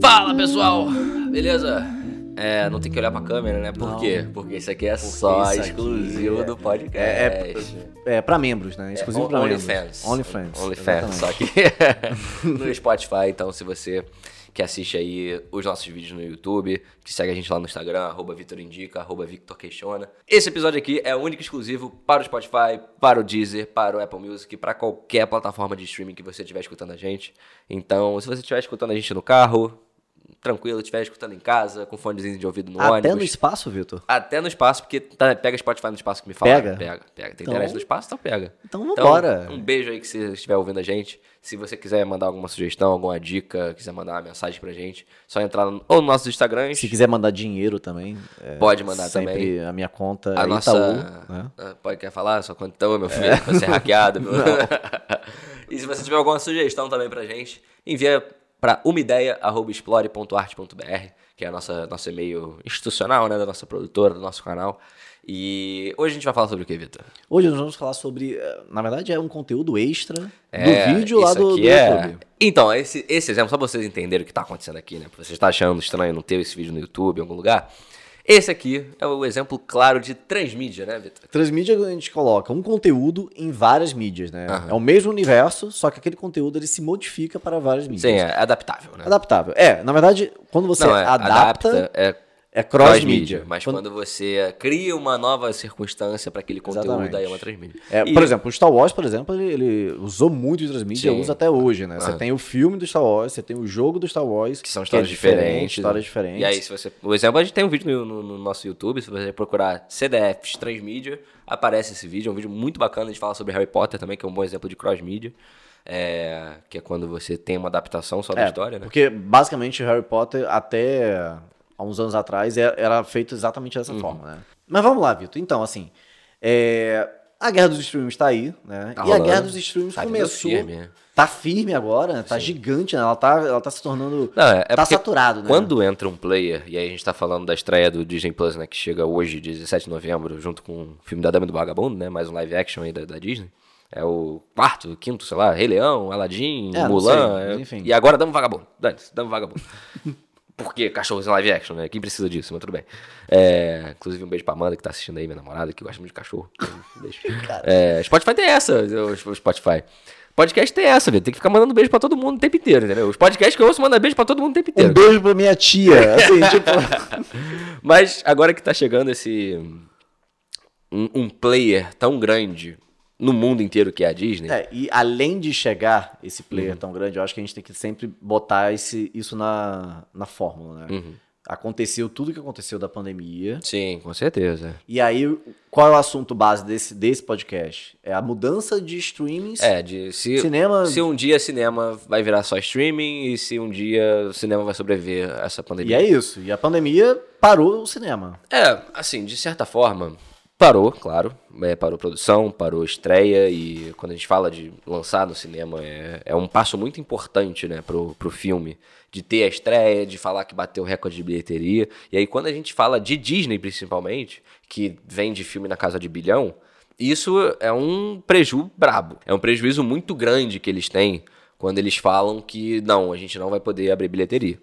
Fala pessoal, beleza? É, não tem que olhar pra câmera, né? Por Não. quê? Porque isso aqui é só isso aqui exclusivo é- do podcast. É, é, é pra membros, né? Exclusivo É, pra membros. OnlyFans. OnlyFans. OnlyFans, só exatamente. que no Spotify. Então, se você que assiste aí os nossos vídeos no YouTube, que segue a gente lá no Instagram, arroba Vitor Indica, arroba Victor. Esse episódio aqui é único e exclusivo para o Spotify, para o Deezer, para o Apple Music, para qualquer plataforma de streaming que você estiver escutando a gente. Então, se você estiver escutando a gente no carro, tranquilo, estiver escutando em casa, com fonezinho de ouvido no Até ônibus. no espaço, Vitor? Até no espaço, porque tá- pega Spotify no espaço que me fala. Pega? Pega, pega. Tem Então- internet no espaço, então pega. Então vambora. um beijo aí que você estiver ouvindo a gente. Se você quiser mandar alguma sugestão, alguma dica, quiser mandar uma mensagem pra gente, só entrar no, ou no nosso Instagram. Se quiser mandar dinheiro também. é, Pode mandar sempre também. a minha conta A é nossa. Itaú. Né? Ah, Pode quer falar? Sua conta então, meu filho, pra ser hackeado. Meu... e se você tiver alguma sugestão também pra gente, envia pra umeideia.explore.arte.br, que é a nossa, nosso e-mail institucional, né? Da nossa produtora, do nosso canal. E hoje a gente vai falar sobre o que, Vitor? Hoje nós vamos falar sobre. eh, Na verdade, é um conteúdo extra É, do vídeo lá do, do é- YouTube. Então, esse, esse exemplo, só pra vocês entenderem o que tá acontecendo aqui, né? Pra você estar achando estranho não ter esse vídeo no YouTube, em algum lugar. Esse aqui é o exemplo claro de transmídia, né, Vitor? Transmídia a gente coloca um conteúdo em várias mídias, né? Aham. É o mesmo universo, só que aquele conteúdo ele se modifica para várias mídias. Sim, é adaptável, né? Adaptável. É, na verdade, quando você Não, é, adapta, é é cross-mídia. cross-mídia. Mas Quando- quando... você cria uma nova circunstância para aquele conteúdo, Exatamente. aí é uma transmídia. É, E- Por exemplo, o Star Wars, por exemplo, ele, ele usou muito de transmídia, Sim. usa até hoje, né? Você Aham. tem o filme do Star Wars, você tem o jogo do Star Wars, Que são é histórias diferente, diferentes. histórias né? diferentes. E aí, se você. O exemplo, a gente tem um vídeo no, no- no nosso YouTube, se você procurar CDFs Transmídia, aparece esse vídeo. É um vídeo muito bacana, a gente fala sobre Harry Potter também, que é um bom exemplo de cross-mídia. É, que é quando você tem uma adaptação só da É, história, né? Porque basicamente Harry Potter até há uns anos atrás é- era feito exatamente dessa Uhum. forma, né? Mas vamos lá, Vitor. Então, assim, é, a guerra dos streams tá aí, né? Tá e a rolando. guerra dos streams Tá começou. firme? Tá firme agora, tá gigante, né? Ela tá, ela tá se tornando. Não, é, é tá saturado, né? Quando entra um player, e aí a gente tá falando da estreia do Disney Plus, né? Que chega hoje, 17 de novembro, junto com o filme da Dama do Vagabundo, né? Mais um live action aí da, da Disney. É o quarto, quinto, sei lá, Rei Leão, Aladdin, É, Mulan. sei, é- enfim. E agora Dama e Vagabundo. Dane-se, Dama Vagabundo. Por que cachorros em live action, né? Quem precisa disso, mas tudo bem. É, inclusive, um beijo pra Amanda que tá assistindo aí, minha namorada, que gosta muito de cachorro. Beijo. É, Spotify tem essa, o o Spotify. Podcast tem essa, velho. Tem que ficar mandando beijo pra todo mundo o tempo inteiro, entendeu? Os podcasts que eu ouço mandam beijo pra todo mundo o tempo inteiro. Um beijo pra minha tia. Assim, tipo. Mas agora que tá chegando esse. Um, um player tão grande no mundo inteiro que é a Disney. É, e além de chegar esse player Uhum. tão grande, eu acho que a gente tem que sempre botar esse, isso na, na fórmula, né? Uhum. Aconteceu tudo que aconteceu da pandemia. Sim, com certeza. E aí, qual é o assunto base desse, desse podcast? É a mudança de streamings. É, de se, Cinema- se um dia cinema vai virar só streaming e se um dia o cinema vai sobreviver a essa E pandemia. é isso. E a pandemia parou o cinema. É, assim, de certa forma, parou, claro. É, parou produção, parou estreia e quando a gente fala de lançar no cinema é, é um passo muito importante, né, pro, pro filme. De ter a estreia, de falar que bateu recorde de bilheteria. E aí quando a gente fala de Disney, principalmente, que vende filme na casa de bilhão, isso é um prejuízo brabo. É um prejuízo muito grande que eles têm quando eles falam que não, a gente não vai poder abrir bilheteria.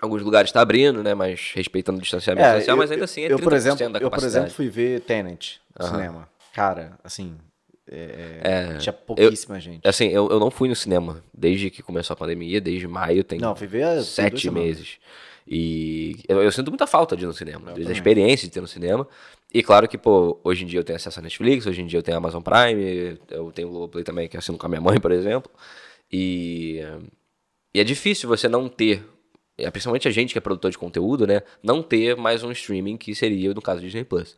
Alguns lugares está abrindo, né? Mas respeitando o distanciamento É, social, eu- mas ainda assim é 30% eu, por exemplo, da eu, por capacidade. exemplo, fui ver Tenet no cinema. Cara, assim, é, tinha pouquíssima gente. Assim, eu, eu não fui no cinema desde que começou a pandemia, desde maio, tem Não, fui ver sete meses. E eu, eu sinto muita falta de ir no cinema, desde a experiência de ter no cinema. E claro que, pô, hoje em dia eu tenho acesso à Netflix, hoje em dia eu tenho a Amazon Prime, eu tenho o Globoplay também, que eu assino com a minha mãe, por exemplo. E, e é difícil você não ter, é, principalmente a gente que é produtor de conteúdo, né? Não ter mais um streaming que seria, no caso, Disney Plus.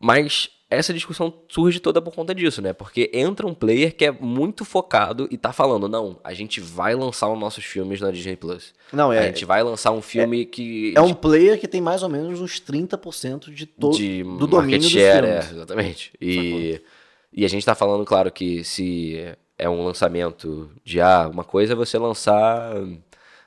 Mas essa discussão surge toda por conta disso, né? Porque entra um player que é muito focado e tá falando, não, a gente vai lançar os nossos filmes na Disney Plus. Não, A é, gente vai lançar um filme que. é um player que tem mais ou menos uns 30% de todo de do domínio dos share, é, exatamente. E, e a gente tá falando, claro, que se é um lançamento de ah, uma coisa é você lançar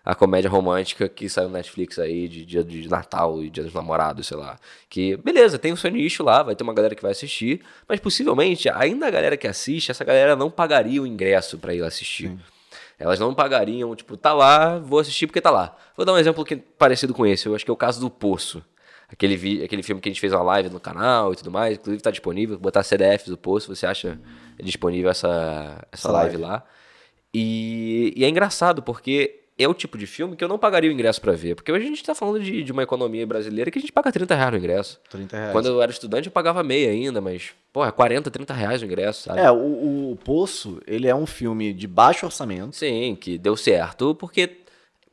a comédia romântica que saiu no Netflix aí de dia de Natal e dia dos namorados, sei lá. Que, beleza, tem o seu nicho lá, vai ter uma galera que vai assistir, mas possivelmente, ainda a galera que assiste, essa galera não pagaria o ingresso pra ir assistir. Elas não pagariam, tipo, tá lá, vou assistir porque tá lá. Vou dar um exemplo que parecido com esse, eu acho que é o caso do Poço. Aquele, vi, aquele filme que a gente fez uma live no canal e tudo mais, inclusive tá disponível, botar CDFs do Poço, você acha disponível essa, essa live, live lá. E, e é engraçado, porque é o tipo de filme que eu não pagaria o ingresso para ver. Porque hoje a gente tá falando de, de uma economia brasileira que a gente paga 30 reais no ingresso. 30 reais. Quando eu era estudante, eu pagava meia ainda, mas, porra, 40, 30 reais no ingresso, sabe? É, o, o Poço, ele é um filme de baixo orçamento. Sim, que deu certo, porque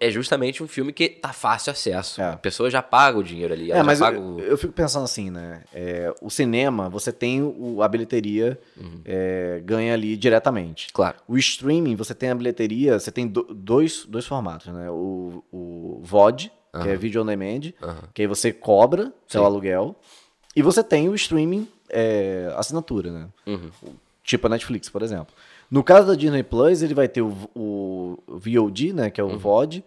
é justamente um filme que tá fácil acesso. É. A pessoa já paga o dinheiro ali. É, mas eu, o... eu, fico pensando assim, né? É, o cinema, você tem o, a bilheteria, uhum. é, ganha ali diretamente. Claro. O streaming, você tem a bilheteria, você tem do, dois, dois formatos, né? O, o VOD, uhum. que é Video On Demand, uhum. que aí você cobra seu Sim. aluguel. E você tem o streaming é, assinatura, né? Uhum. Tipo a Netflix, por exemplo. No caso da Disney Plus, ele vai ter o, o VOD, né, que é o uhum. VOD,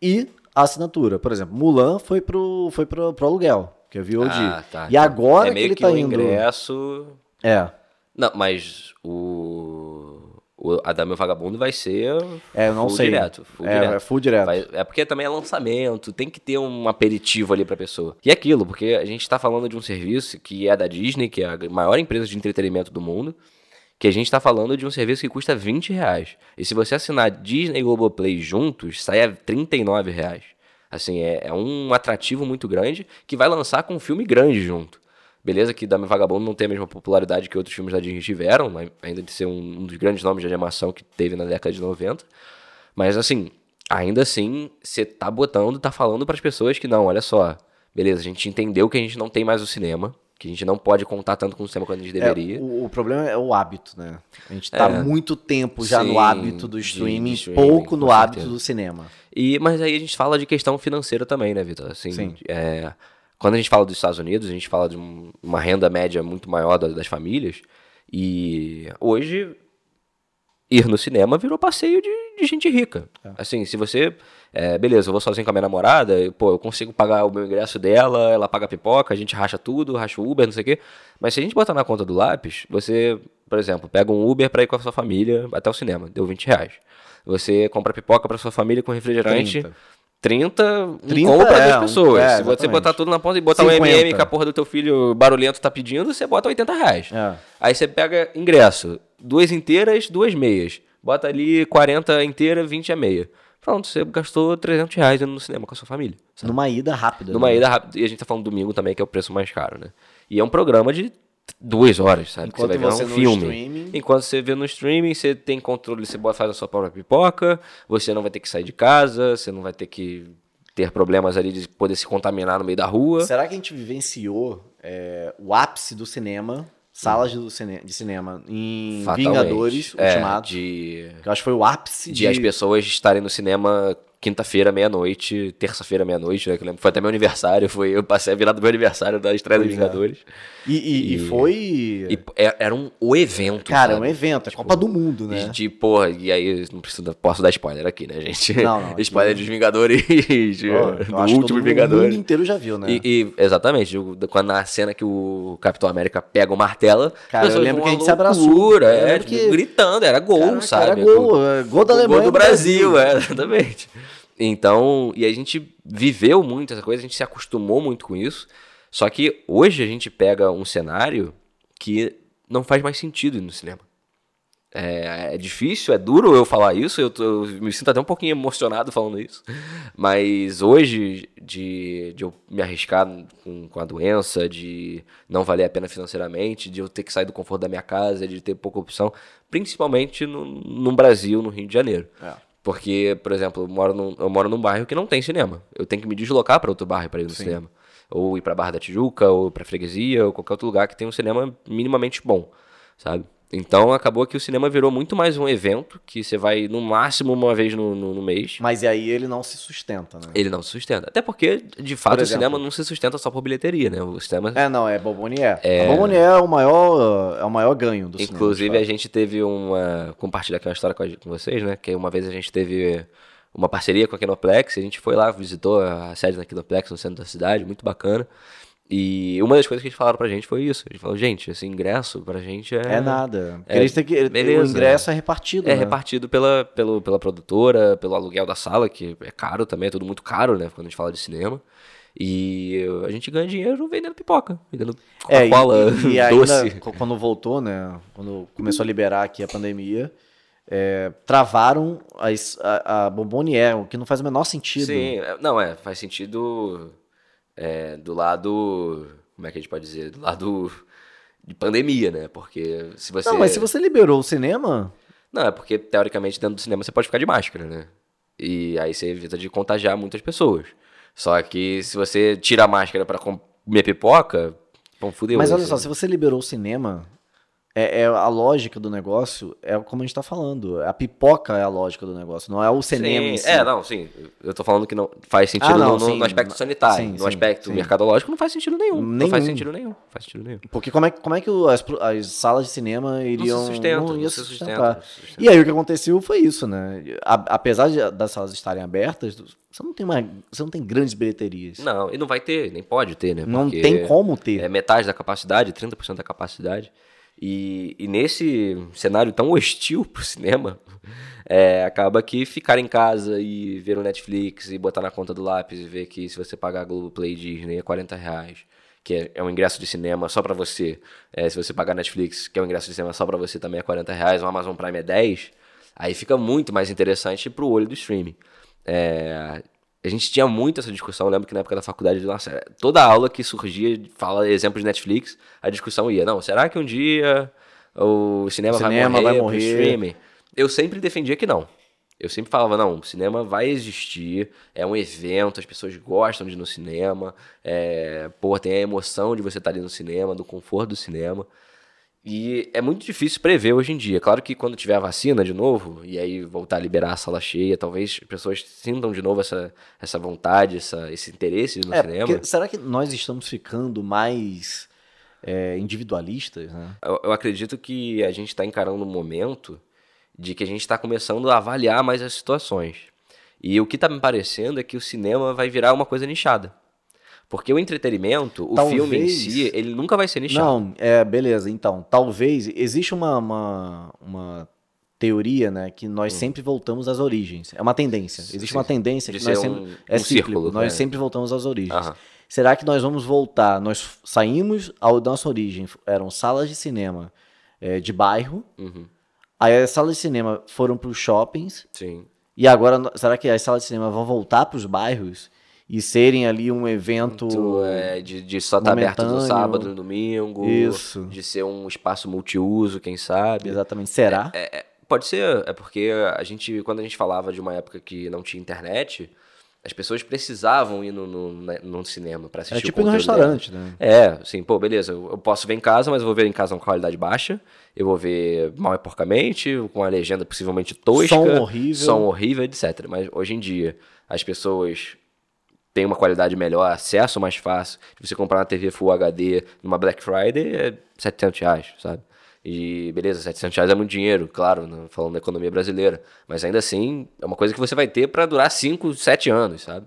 e a assinatura. Por exemplo, Mulan foi pro, foi pro, pro aluguel, que é VOD. Ah, tá. E agora é que ele que tá o indo... ingresso... É. Não, mas o... O Adame Vagabundo vai ser é, eu não sei. direto. Full é, direto. É full direto. Vai, é porque também é lançamento, tem que ter um aperitivo ali pra pessoa. E é aquilo, porque a gente tá falando de um serviço que é da Disney, que é a maior empresa de entretenimento do mundo, que a gente está falando de um serviço que custa 20 reais. E se você assinar Disney e Globoplay juntos, sai a 39 reais. Assim, é, é um atrativo muito grande que vai lançar com um filme grande junto. Beleza que Dame Vagabundo não tem a mesma popularidade que outros filmes da Disney tiveram, ainda de ser um, um dos grandes nomes de animação que teve na década de 90. Mas assim, ainda assim, você tá botando, tá falando para as pessoas que não, olha só, beleza, a gente entendeu que a gente não tem mais o cinema, que a gente não pode contar tanto com o sistema quanto a gente é, deveria. É, o, o, problema é o hábito, né? A gente está é, muito tempo já sim, no hábito do streaming, de, de streaming pouco no certeza. hábito do cinema. E, mas aí a gente fala de questão financeira também, né, Vitor? Assim, sim. É, quando a gente fala dos Estados Unidos, a gente fala de um, uma renda média muito maior das, das famílias. E hoje, ir no cinema virou passeio de, de gente rica. É. Assim, se você é, beleza, eu vou sozinho com a minha namorada, e, pô, eu consigo pagar o meu ingresso dela, ela paga a pipoca, a gente racha tudo, racha o Uber, não sei o quê. Mas se a gente botar na conta do lápis, você, por exemplo, pega um Uber para ir com a sua família até o cinema, deu 20 reais. Você compra pipoca para sua família com refrigerante. 30. 30, 30 compra é, duas pessoas. É, Se você botar tudo na ponta e botar 50. um MM que a porra do teu filho barulhento tá pedindo, você bota 80 reais. É. Aí você pega ingresso, duas inteiras, duas meias. Bota ali 40 inteira, 20 a meia. Pronto, você gastou 300 reais indo no cinema com a sua família. Sabe? Numa ida rápida. Numa né? ida rápida. E a gente tá falando domingo também, que é o preço mais caro, né? E é um programa de duas horas, sabe? Enquanto você vai ver um filme. Streaming... Enquanto você vê no streaming, você tem controle, você faz a sua própria pipoca, você não vai ter que sair de casa, você não vai ter que ter problemas ali de poder se contaminar no meio da rua. Será que a gente vivenciou é, o ápice do cinema salas de, cine de cinema em. Vingadores é, Ultimato. De... Que eu acho que foi o ápice de... de as pessoas estarem no cinema quinta-feira, meia-noite, terça-feira, meia-noite, né? Que eu lembro, foi até meu aniversário, foi, eu passei a virada do meu aniversário da estreia dos é. Vingadores. E, e, e, foi. E é, era um o evento. Cara, sabe? um evento, é tipo, Copa do Mundo, né? De, de, porra, e aí não preciso, posso dar spoiler aqui, né, gente? Não, não. spoiler dos Vingadores, oh, do último Vingadores. O mundo inteiro já viu, né? E, e, exatamente, quando na cena que o Capitão América pega o martelo, cara, eu lembro que a gente se abraçou. É, tipo, que... gritando, era gol, Caraca, sabe? Era gol, é, gol da Alemanha. Gol do Brasil, Brasil. é, exatamente. Então, e a gente viveu muito essa coisa, a gente se acostumou muito com isso. Só que hoje a gente pega um cenário que não faz mais sentido no cinema. É, é, difícil, é duro eu falar isso, eu, tô, eu, me sinto até um pouquinho emocionado falando isso. Mas hoje, de, de eu me arriscar com, com, a doença, de não valer a pena financeiramente, de eu ter que sair do conforto da minha casa, de ter pouca opção, principalmente no, no Brasil, no Rio de Janeiro. É. Porque, por exemplo, eu moro, num, eu moro num bairro que não tem cinema. Eu tenho que me deslocar para outro bairro para ir no Sim. cinema. Ou ir para Barra da Tijuca, ou para Freguesia, ou qualquer outro lugar que tenha um cinema minimamente bom, sabe? Então acabou que o cinema virou muito mais um evento que você vai no máximo uma vez no, no, no, mês. Mas e aí ele não se sustenta, né? Ele não se sustenta. Até porque, de fato, exemplo, o cinema não se sustenta só por bilheteria, né? O cinema. É, não, é Bobonier. É... A Bobonier é o maior, é o maior ganho do Inclusive, cinema. Inclusive, a gente teve uma. Compartilhar aqui uma história com vocês, né? Que uma vez a gente teve uma parceria com a Kinoplex, a gente foi lá, visitou a sede da Kinoplex no centro da cidade, muito bacana. E uma das coisas que eles falaram pra gente foi isso. Eles falaram, gente, esse ingresso pra gente é. É nada. É, eles têm que, beleza. o ingresso é repartido. É né? repartido pela, pelo, pela produtora, pelo aluguel da sala, que é caro também, é tudo muito caro, né? Quando a gente fala de cinema. E a gente ganha dinheiro vendendo pipoca, vendendo É, e, Coca-Cola, e, ainda, doce. quando voltou, né? Quando começou a liberar aqui a pandemia, é, travaram as, a, a Bombonier, o que não faz o menor sentido. Sim, é- não, é, faz sentido é, do lado. Como é que a gente pode dizer? Do lado de pandemia, né? Porque se você. Não, mas se você liberou o cinema, Não, é porque teoricamente dentro do cinema você pode ficar de máscara, né? E aí você evita de contagiar muitas pessoas. Só que se você tira a máscara pra comer pipoca, pão fudeu. mas olha assim. só, se você liberou o cinema, é, é a lógica do negócio, é como a gente tá falando. A pipoca é a lógica do negócio, não é o cinema Sim, si. É, não, sim. Eu tô falando que não faz sentido Ah, não, no, no- sim. no aspecto sanitário. Sim, no sim, aspecto mercadológico não faz sentido nenhum. Não Nenhum. faz sentido nenhum. Faz sentido nenhum. Porque como é, que- como é que as, as salas de cinema iriam. sustentam, não não se se sustentar. sustentam, se sustentam. E aí o que aconteceu foi isso, né? A- apesar de- das salas estarem abertas, você não tem uma, você não tem grandes bilheterias. Não, e não vai ter, nem pode ter, né? Não Porque tem como ter. É metade da capacidade, 30% da capacidade. E, e nesse cenário tão hostil pro cinema, é, acaba que ficar em casa e ver o Netflix e botar na conta do lápis e ver que se você pagar a Globoplay Disney é 40 reais, que é, é um ingresso de cinema só pra você. É, se você pagar Netflix, que é um ingresso de cinema só pra você, também é 40 reais, o Amazon Prime é 10, aí fica muito mais interessante pro olho do streaming. É, a gente tinha muito essa discussão, eu lembro que na época da faculdade, nossa, toda aula que surgia, fala exemplo de Netflix, a discussão ia, não, será que um dia o cinema, O cinema vai vai morrer, morrer. pro streaming? Eu sempre defendia que não. Eu sempre falava, não, o cinema vai existir, é um evento, as pessoas gostam de ir no cinema, é, pô, tem a emoção de você estar ali no cinema, do conforto do cinema. E é muito difícil prever hoje em dia. Claro que quando tiver a vacina de novo, e aí voltar a liberar a sala cheia, talvez as pessoas sintam de novo essa, essa vontade, essa, esse interesse no É, cinema. porque será que nós estamos ficando mais é, individualistas, né? Eu, eu acredito que a gente está encarando um momento de que a gente está começando a avaliar mais as situações. E o que está me parecendo é que o cinema vai virar uma coisa nichada. Porque o entretenimento, o Talvez- filme em si, ele nunca vai ser nichado. Não, é, beleza. Então, talvez. Existe uma, uma, uma teoria, né? Que nós sempre voltamos às origens. É uma tendência. Existe Hum. Sim, uma tendência que nós sempre. um- é um cíclico. círculo, nós né? sempre voltamos às origens. Aham. Será que nós vamos voltar? Nós saímos ao da nossa origem. Eram salas de cinema é, de bairro. Uhum. Aí as salas de cinema foram para os shoppings. Sim. E agora, será que as salas de cinema vão voltar para os bairros e serem ali um evento. Tu, é, de, de só estar aberto no sábado e no domingo. Isso. De ser um espaço multiuso, quem sabe. Exatamente. Será? É, é, pode ser, é porque a gente, quando a gente falava de uma época que não tinha internet, as pessoas precisavam ir no, no, né, no cinema pra assistir É tipo no restaurante, delas. né? É, assim, pô, beleza, eu eu posso ver em casa, mas eu vou ver em casa com qualidade baixa, eu vou ver mal e porcamente, com a legenda possivelmente tosca, Som horrível. som horrível, etc. Mas hoje em dia, as pessoas têm uma qualidade melhor, acesso mais fácil, você comprar uma TV Full HD numa Black Friday é 700 reais, sabe? E beleza, 700 reais é muito dinheiro, claro, né, falando da economia brasileira. Mas ainda assim, é uma coisa que você vai ter para durar 5, 7 anos, sabe?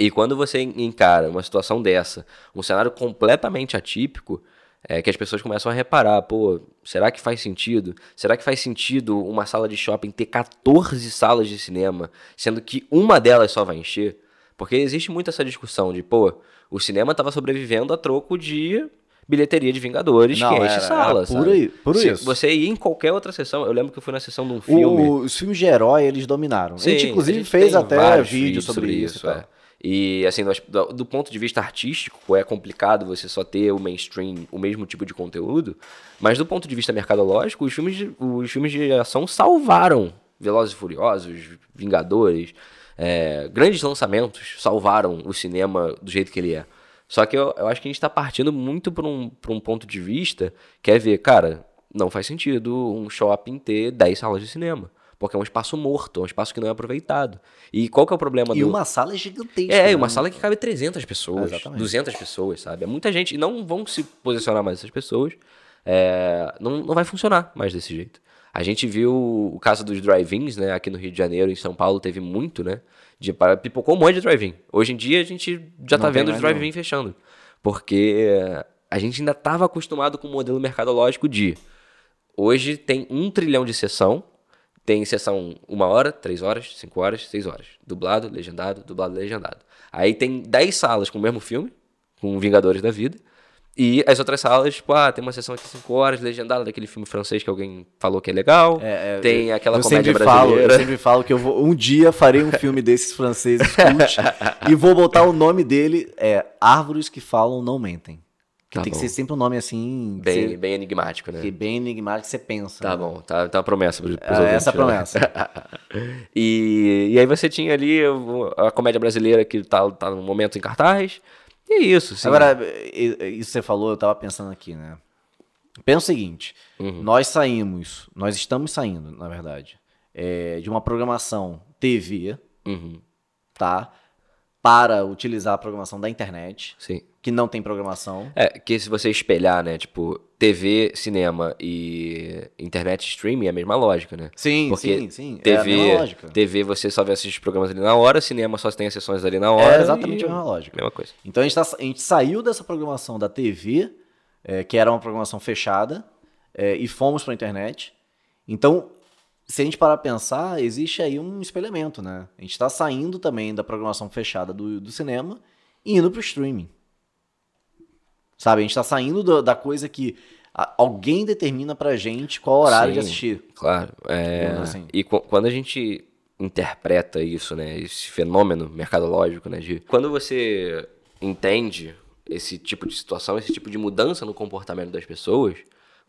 E quando você encara uma situação dessa, um cenário completamente atípico, é que as pessoas começam a reparar, pô, será que faz sentido? Será que faz sentido uma sala de shopping ter 14 salas de cinema, sendo que uma delas só vai encher? Porque existe muito essa discussão de, pô, o cinema estava sobrevivendo a troco de bilheteria de Vingadores Não, que enche era- sala, era puro i- puro Se isso. Você ia em qualquer outra sessão, eu lembro que eu fui na sessão de um filme... O- os filmes de herói, eles dominaram. a gente, Sim, inclusive, gente fez até vídeo vídeos sobre, isso. e é. E assim, do ponto de vista artístico, é complicado você só ter o mainstream, o mesmo tipo de conteúdo, mas do ponto de vista mercadológico, os filmes de, os filmes de ação salvaram Velozes e Furiosos, Vingadores, é, grandes lançamentos salvaram o cinema do jeito que ele é. Só que eu, eu acho que a gente está partindo muito para um, pra um ponto de vista que é ver, cara, não faz sentido um shopping ter 10 salas de cinema. Porque é um espaço morto, é um espaço que não é aproveitado. E qual que é o problema E do... uma sala gigantesca. É, né? uma sala que cabe 300 pessoas, Exatamente. 200 pessoas, sabe? É muita gente. E não vão se posicionar mais essas pessoas. É, não, não vai funcionar mais desse jeito. A gente viu o caso dos drive-ins, né? Aqui no Rio de Janeiro, em São Paulo, teve muito, né? De, pipocou um monte de drive-in. Hoje em dia, a gente já Não tá vendo os drive-in fechando. Porque a gente ainda estava acostumado com o modelo mercadológico de hoje tem um trilhão de sessão, tem sessão uma hora, três horas, cinco horas, seis horas. Dublado, legendado, dublado, legendado. Aí tem dez salas com o mesmo filme, com Vingadores da Vida. E as outras salas, tipo, ah, tem uma sessão aqui 5 horas, legendada daquele filme francês que alguém falou que é legal. É, é, tem aquela eu comédia sempre brasileira. Falo, eu sempre falo que eu vou, um dia farei um filme desses franceses cult e vou botar o nome dele, é Árvores que Falam Não Mentem. Que tá tem bom. que ser sempre um nome assim. Bem, bem enigmático, né? Que bem enigmático que você pensa. Tá né? bom, tá, tá uma promessa pros, pros é, Essa é a promessa. e, e aí você tinha ali a comédia brasileira que tá, tá no momento em cartaz. E é isso, sim. Agora, isso que você falou, eu tava pensando aqui, né? Pensa o seguinte: uhum. nós saímos, nós estamos saindo, na verdade, é, de uma programação TV, uhum. tá? Para utilizar a programação da internet. Sim que não tem programação. É, que se você espelhar, né, tipo, TV, cinema e internet streaming é a mesma lógica, né? Sim, Porque sim, sim. TV, é a mesma lógica. TV você só vê assistir programas ali na hora, cinema só tem as sessões ali na hora. É exatamente a mesma lógica. Mesma coisa. Então a gente, tá, a gente saiu dessa programação da TV, é, que era uma programação fechada, é, e fomos para a internet. Então, se a gente parar a pensar, existe aí um espelhamento, né? A gente está saindo também da programação fechada do, do cinema e indo para o streaming. Sabe? A gente tá saindo do, da coisa que alguém determina pra gente qual horário Sim, de assistir. Claro. É, assim. E quando a gente interpreta isso, né? Esse fenômeno mercadológico, né? De, quando você entende esse tipo de situação, esse tipo de mudança no comportamento das pessoas,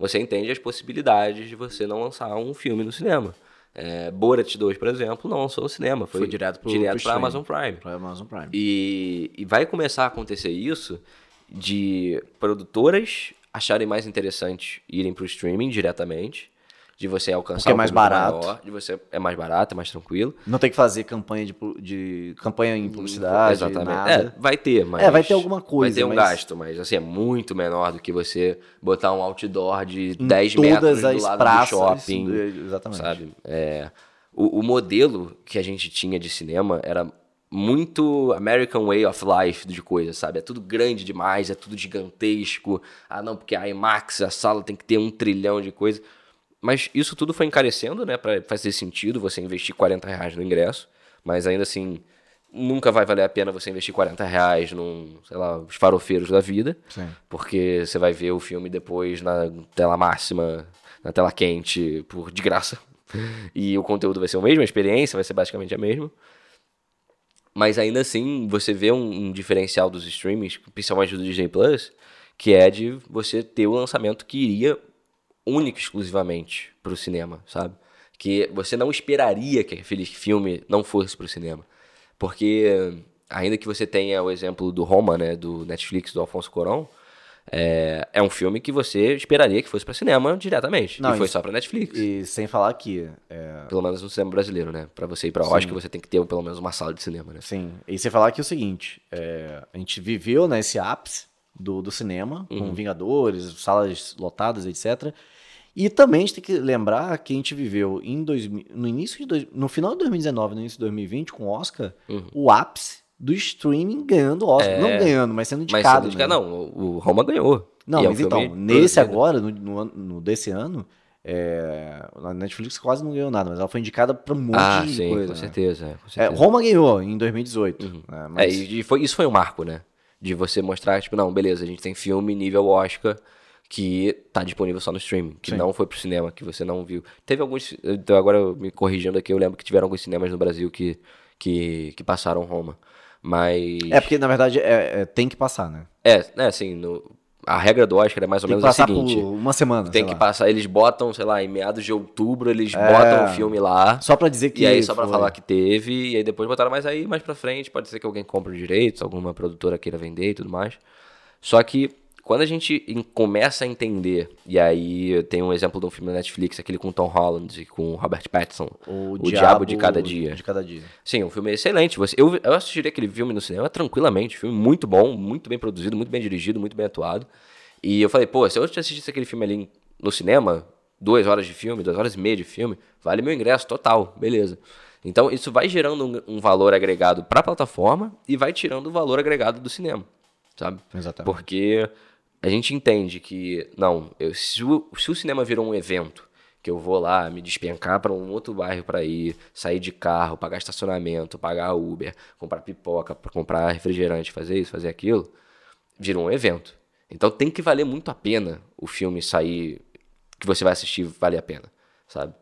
você entende as possibilidades de você não lançar um filme no cinema. É, Borat 2, por exemplo, não lançou no cinema. Foi, foi direto para Amazon Prime. Amazon Prime. E, e vai começar a acontecer isso de produtoras acharem mais interessante irem para o streaming diretamente, de você alcançar Porque é mais barato, maior, de você é mais barato, é mais tranquilo. Não tem que fazer campanha de, de campanha em publicidade, exatamente. Nada. É, vai ter, mas é, vai ter alguma coisa, vai ter um mas... gasto, mas assim é muito menor do que você botar um outdoor de em 10 metros do lado praças, do shopping, exatamente. Sabe? É, o, o modelo que a gente tinha de cinema era muito American Way of Life de coisa, sabe? É tudo grande demais, é tudo gigantesco. Ah, não, porque a IMAX, a sala tem que ter um trilhão de coisa. Mas isso tudo foi encarecendo, né? Pra fazer sentido você investir 40 reais no ingresso. Mas ainda assim, nunca vai valer a pena você investir 40 reais num, sei lá, os farofeiros da vida. Sim. Porque você vai ver o filme depois na tela máxima, na tela quente, por de graça. E o conteúdo vai ser o mesmo, a experiência vai ser basicamente a mesma. Mas ainda assim, você vê um, um diferencial dos streamings, principalmente do Disney Plus, que é de você ter o lançamento que iria único exclusivamente para o cinema, sabe? Que você não esperaria que aquele filme não fosse para o cinema. Porque, ainda que você tenha o exemplo do Roma, né, do Netflix, do Alfonso Cuarón, é, é um filme que você esperaria que fosse para cinema diretamente. Não, e foi e, só para Netflix. E sem falar que. É... Pelo menos no cinema brasileiro, né? Para você ir para Oscar, você tem que ter pelo menos uma sala de cinema, né? Sim. E sem falar que é o seguinte: é, a gente viveu nesse né, ápice do, do cinema, uhum. com Vingadores, salas lotadas, etc. E também a gente tem que lembrar que a gente viveu em dois, no início de dois, no final de 2019, no início de 2020, com o Oscar, uhum. o ápice do streaming ganhando Oscar. É, não ganhando, mas sendo indicado. Mas sendo indicado, né? não. O Roma ganhou. Não, mas é um então, nesse agora, no, no, no, desse ano, é, a Netflix quase não ganhou nada, mas ela foi indicada para um monte ah, de sim, coisa. Com, né? certeza, com é, certeza. Roma ganhou em 2018. Uhum. Né, mas... É, e foi, isso foi um marco, né? De você mostrar, tipo, não, beleza, a gente tem filme nível Oscar que tá disponível só no streaming, que Sim. não foi pro cinema, que você não viu. Teve alguns, então agora me corrigindo aqui, eu lembro que tiveram alguns cinemas no Brasil que, que, que passaram Roma. Mas. É porque, na verdade, é, é tem que passar, né? É, é assim, no, a regra do Oscar é mais ou tem menos a seguinte. Uma semana. Tem que lá. passar, eles botam, sei lá, em meados de outubro, eles é, botam o filme lá. Só pra dizer que. E aí, só pra foi. falar que teve, e aí depois botaram mais aí, mais pra frente, pode ser que alguém compre os direitos, alguma produtora queira vender e tudo mais. Só que quando a gente começa a entender, e aí tem um exemplo de um filme da Netflix, aquele com Tom Holland e com Robert Pattinson, O, o Diabo, Diabo, de Cada Dia. De Cada Dia. Sim, um filme excelente. Você, eu, eu assistiria aquele filme no cinema tranquilamente, filme muito bom, muito bem produzido, muito bem dirigido, muito bem atuado. E eu falei, pô, se eu assistisse aquele filme ali no cinema, duas horas de filme, duas horas e meia de filme, vale meu ingresso total, beleza. Então isso vai gerando um, um valor agregado para a plataforma e vai tirando o valor agregado do cinema. sabe? Exatamente. Porque a gente entende que, não, eu, se, o, se o cinema virou um evento, que eu vou lá me despencar para um outro bairro para ir, sair de carro, pagar estacionamento, pagar Uber, comprar pipoca, comprar refrigerante, fazer isso, fazer aquilo, virou um evento. Então tem que valer muito a pena o filme sair, que você vai assistir, vale a pena, sabe?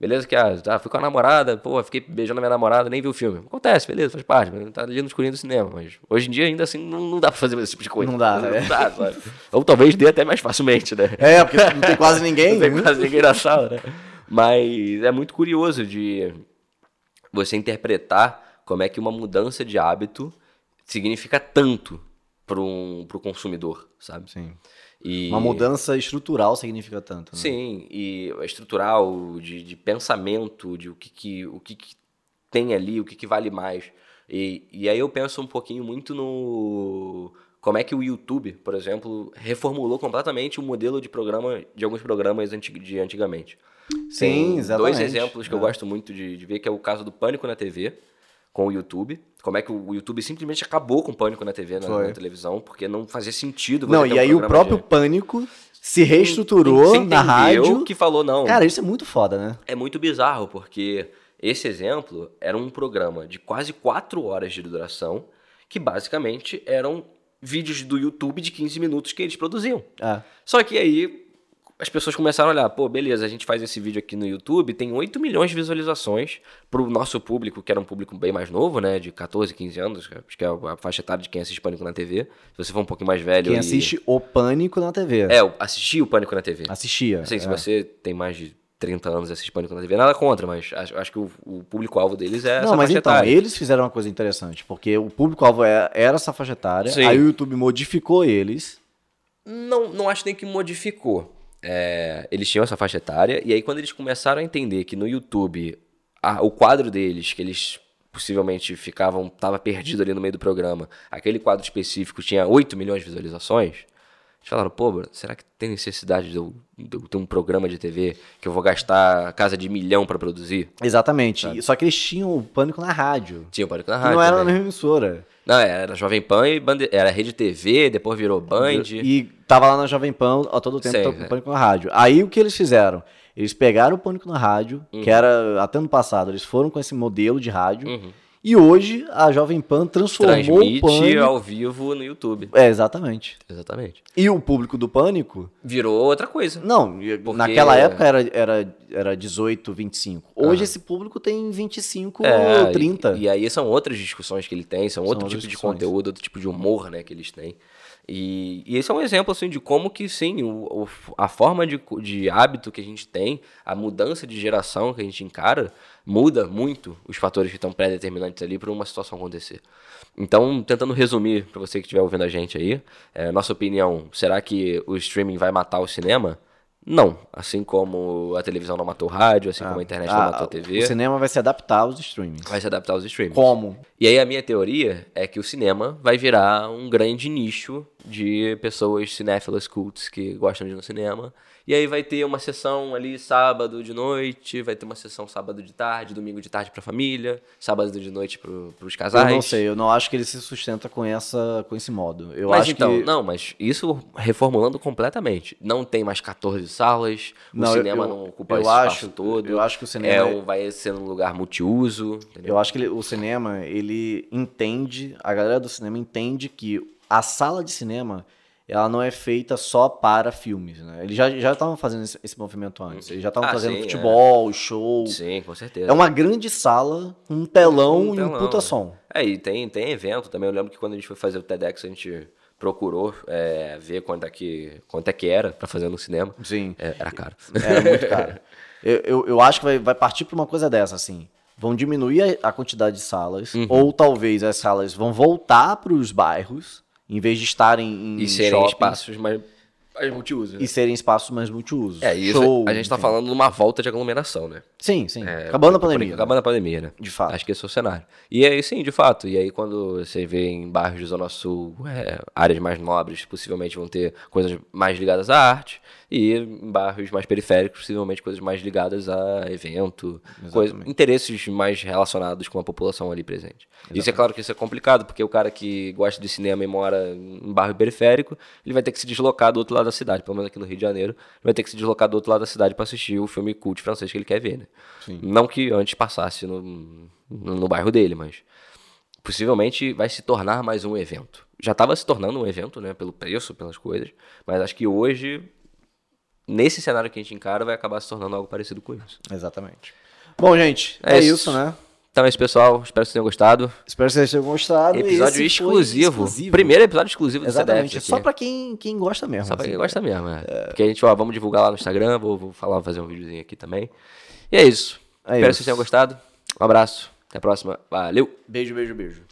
Beleza que, ah, tá, fui com a namorada, pô, fiquei beijando a minha namorada, nem vi o filme. Acontece, beleza, faz parte, tá ali no escurinho do cinema. Mas hoje em dia, ainda assim, não, não dá pra fazer esse tipo de coisa. Não dá, né? Não dá, sabe? Ou talvez dê até mais facilmente, né? É, porque não tem quase ninguém. não tem quase ninguém na sala, né? Mas é muito curioso de você interpretar como é que uma mudança de hábito significa tanto para um, o consumidor, sabe? Sim. E... Uma mudança estrutural significa tanto. Né? Sim, e estrutural, de, de pensamento, de o que, que, o que, que tem ali, o que, que vale mais. E, e aí eu penso um pouquinho muito no como é que o YouTube, por exemplo, reformulou completamente o modelo de programa de alguns programas de antigamente. Sim, Tem exatamente. dois exemplos que eu É. gosto muito de, de ver, que é o caso do Pânico na TV, com o YouTube. Como é que o YouTube simplesmente acabou com o Pânico na TV, na, na televisão, porque não fazia sentido Não, e um aí o próprio de- Pânico se reestruturou Você na rádio. que falou, não, Cara, isso é muito foda, né? é muito bizarro, porque esse exemplo era um programa de quase 4 horas de duração, que basicamente eram vídeos do YouTube de 15 minutos que eles produziam. É. Só que aí as pessoas começaram a olhar, pô, beleza, a gente faz esse vídeo aqui no YouTube, tem 8 milhões de visualizações pro nosso público, que era um público bem mais novo, né, de 14, 15 anos, acho que é a faixa etária de quem assiste Pânico na TV. Se você for um pouquinho mais velho Quem e- assiste o Pânico na TV. É, eu assisti o Pânico na TV. Assistia. Assim, se é. você tem mais de 30 anos e assiste Pânico na TV, nada contra, mas acho, acho que o, o público-alvo deles é essa Não, mas então, etária. eles fizeram uma coisa interessante, porque o público-alvo é- era essa faixa etária, Sim. aí o YouTube modificou eles. Não, não acho nem que modificou. É, eles tinham essa faixa etária, e aí quando eles começaram a entender que no YouTube a- o quadro deles, que eles possivelmente ficavam, tava perdido ali no meio do programa, aquele quadro específico tinha 8 milhões de visualizações, eles falaram, pô, será que tem necessidade de eu, de eu ter um programa de TV que eu vou gastar casa de milhão pra produzir? Exatamente. Só que eles tinham o Pânico na rádio. Tinha o Pânico na rádio não era na mesma emissora. Não, era Jovem Pan e Bande... era Rede TV, depois virou Band. E tava lá na Jovem Pan a todo tempo Sei, tava com é. o Pânico na rádio. Aí o que eles fizeram? Eles pegaram o Pânico na rádio, Uhum. que era até ano passado, eles foram com esse modelo de rádio. E hoje a Jovem Pan transformou o Transmite Pânico. ao vivo no YouTube. É, exatamente. Exatamente. E o público do Pânico Virou outra coisa. Não, Porque- naquela época era, era, era 18, 25. Hoje esse público tem 25 É, ou 30. E, e aí são outras discussões que ele tem, são, outro outras tipo de discussões. conteúdo, outro tipo de humor, né, que eles têm. E, e esse é um exemplo, assim, de como que, sim, o, o- a forma de, de hábito que a gente tem, a mudança de geração que a gente encara, muda muito os fatores que estão pré-determinantes ali para uma situação acontecer. Então, tentando resumir para você que estiver ouvindo a gente aí, é, nossa opinião, será que o streaming vai matar o cinema? Não. Assim como a televisão não matou o rádio, assim como a internet não Ah, matou a TV, O cinema vai se adaptar aos streamings. vai se adaptar aos streamings. Como? E aí a minha teoria é que o cinema vai virar um grande nicho de pessoas cinéfilas cults que gostam de ir no cinema. E aí vai ter uma sessão ali sábado de noite, vai ter uma sessão sábado de tarde, domingo de tarde pra família, sábado de noite pro, pros casais. Eu não sei, eu não acho que ele se sustenta com, essa, com esse modo. Eu mas acho então, que... não, mas isso reformulando completamente. Não tem mais 14 salas, o Não, eu- cinema eu- não ocupa eu esse espaço acho- todo. eu acho que o cinema é é- um, vai ser um lugar multiuso. Entendeu? Eu acho que ele- o cinema, ele entende, a galera do cinema entende que a sala de cinema, ela não é feita só para filmes, né? Eles já já estavam fazendo esse, esse movimento antes. Eles já estavam Ah, fazendo sim, futebol, show. Sim, com certeza. É uma grande sala, um telão Um e um telão, puta som. É, e tem, tem evento também. Eu lembro que quando a gente foi fazer o TEDx, a gente procurou é, ver quanto é, que, quanto é que era pra fazer no cinema. Sim. É, era caro. Era muito caro. Eu, eu, eu acho que vai, vai partir para uma coisa dessa, assim. Vão diminuir a, a quantidade de salas, Uhum. ou talvez as salas vão voltar para os bairros, em vez de estarem em E serem espaços mais, mais multiuso. né? e serem espaços mais multiusos. É, isso Show, a gente tá enfim. falando numa volta de aglomeração, né? Sim, sim. É, Acabando a pandemia. Acabando a pandemia, né? De fato. Acho que esse é o cenário. E aí, sim, de fato. E aí, quando você vê em bairros de Zona Sul, é, áreas mais nobres, possivelmente vão ter coisas mais ligadas à arte. E em bairros mais periféricos, possivelmente coisas mais ligadas a evento, coisa, interesses mais relacionados com a população ali presente. Exatamente. Isso é claro que isso é complicado, porque o cara que gosta de cinema e mora em bairro periférico, ele vai ter que se deslocar do outro lado da cidade, pelo menos aqui no Rio de Janeiro, ele vai ter que se deslocar do outro lado da cidade para assistir o filme cult francês que ele quer ver, né? Não que antes passasse no, no, no bairro dele, mas possivelmente vai se tornar mais um evento. Já estava se tornando um evento, né, pelo preço, pelas coisas, mas acho que hoje nesse cenário que a gente encara, vai acabar se tornando algo parecido com isso. Exatamente. Bom, gente, é, é isso. isso, né? Então é isso, pessoal. Espero que vocês tenham gostado. Espero que vocês tenham gostado. Episódio exclusivo. exclusivo. Primeiro episódio exclusivo do Exatamente. CDF. Só pra quem, quem gosta mesmo. Só pra assim, quem gosta mesmo, é. é. Porque a gente, ó, vamos divulgar lá no Instagram. Vou, vou falar, fazer um videozinho aqui também. E é isso. É Espero isso. que vocês tenham gostado. Um abraço. Até a próxima. Valeu. Beijo, beijo, beijo.